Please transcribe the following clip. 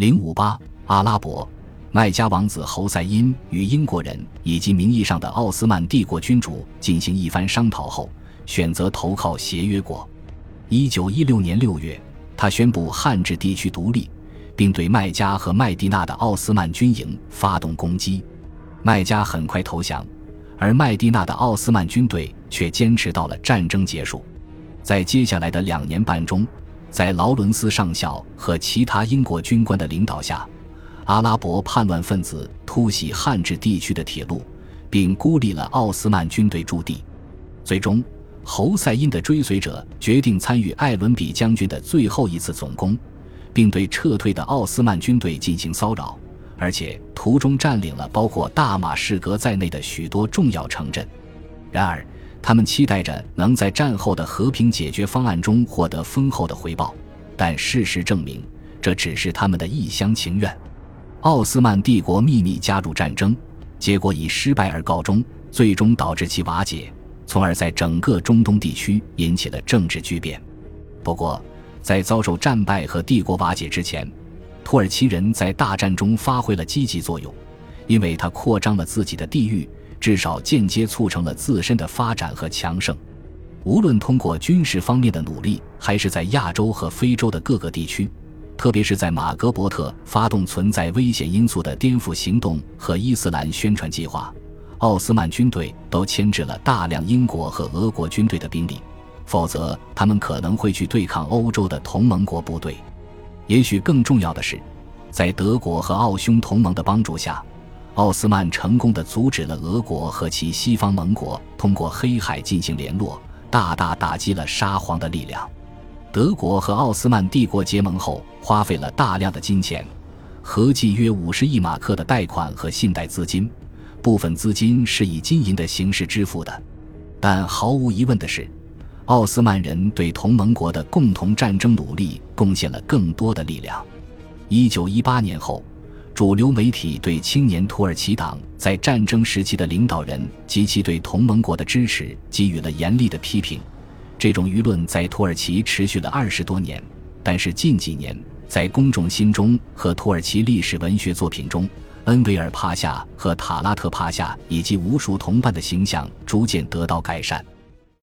零五八，阿拉伯，麦加王子侯赛因与英国人以及名义上的奥斯曼帝国君主进行一番商讨后，选择投靠协约国。一九一六年六月，他宣布汉治地区独立，并对麦加和麦地那的奥斯曼军营发动攻击。麦加很快投降，而麦地那的奥斯曼军队却坚持到了战争结束。在接下来的两年半中，在劳伦斯上校和其他英国军官的领导下，阿拉伯叛乱分子突袭汉治地区的铁路，并孤立了奥斯曼军队驻地。最终，侯赛因的追随者决定参与艾伦比将军的最后一次总攻，并对撤退的奥斯曼军队进行骚扰，而且途中占领了包括大马士革在内的许多重要城镇。然而，他们期待着能在战后的和平解决方案中获得丰厚的回报，但事实证明，这只是他们的一厢情愿。奥斯曼帝国秘密加入战争，结果以失败而告终，最终导致其瓦解，从而在整个中东地区引起了政治巨变。不过，在遭受战败和帝国瓦解之前，土耳其人在大战中发挥了积极作用，因为他扩张了自己的地域。至少间接促成了自身的发展和强盛。无论通过军事方面的努力，还是在亚洲和非洲的各个地区，特别是在马格伯特发动存在危险因素的颠覆行动和伊斯兰宣传计划，奥斯曼军队都牵制了大量英国和俄国军队的兵力。否则，他们可能会去对抗欧洲的同盟国部队。也许更重要的是，在德国和奥匈同盟的帮助下。奥斯曼成功的阻止了俄国和其西方盟国通过黑海进行联络，大大打击了沙皇的力量。德国和奥斯曼帝国结盟后，花费了大量的金钱，合计约五十亿马克的贷款和信贷资金，部分资金是以金银的形式支付的。但毫无疑问的是，奥斯曼人对同盟国的共同战争努力贡献了更多的力量。一九一八年后。主流媒体对青年土耳其党在战争时期的领导人及其对同盟国的支持给予了严厉的批评。这种舆论在土耳其持续了二十多年，但是近几年在公众心中和土耳其历史文学作品中，恩维尔帕夏和塔拉特帕夏以及无数同伴的形象逐渐得到改善。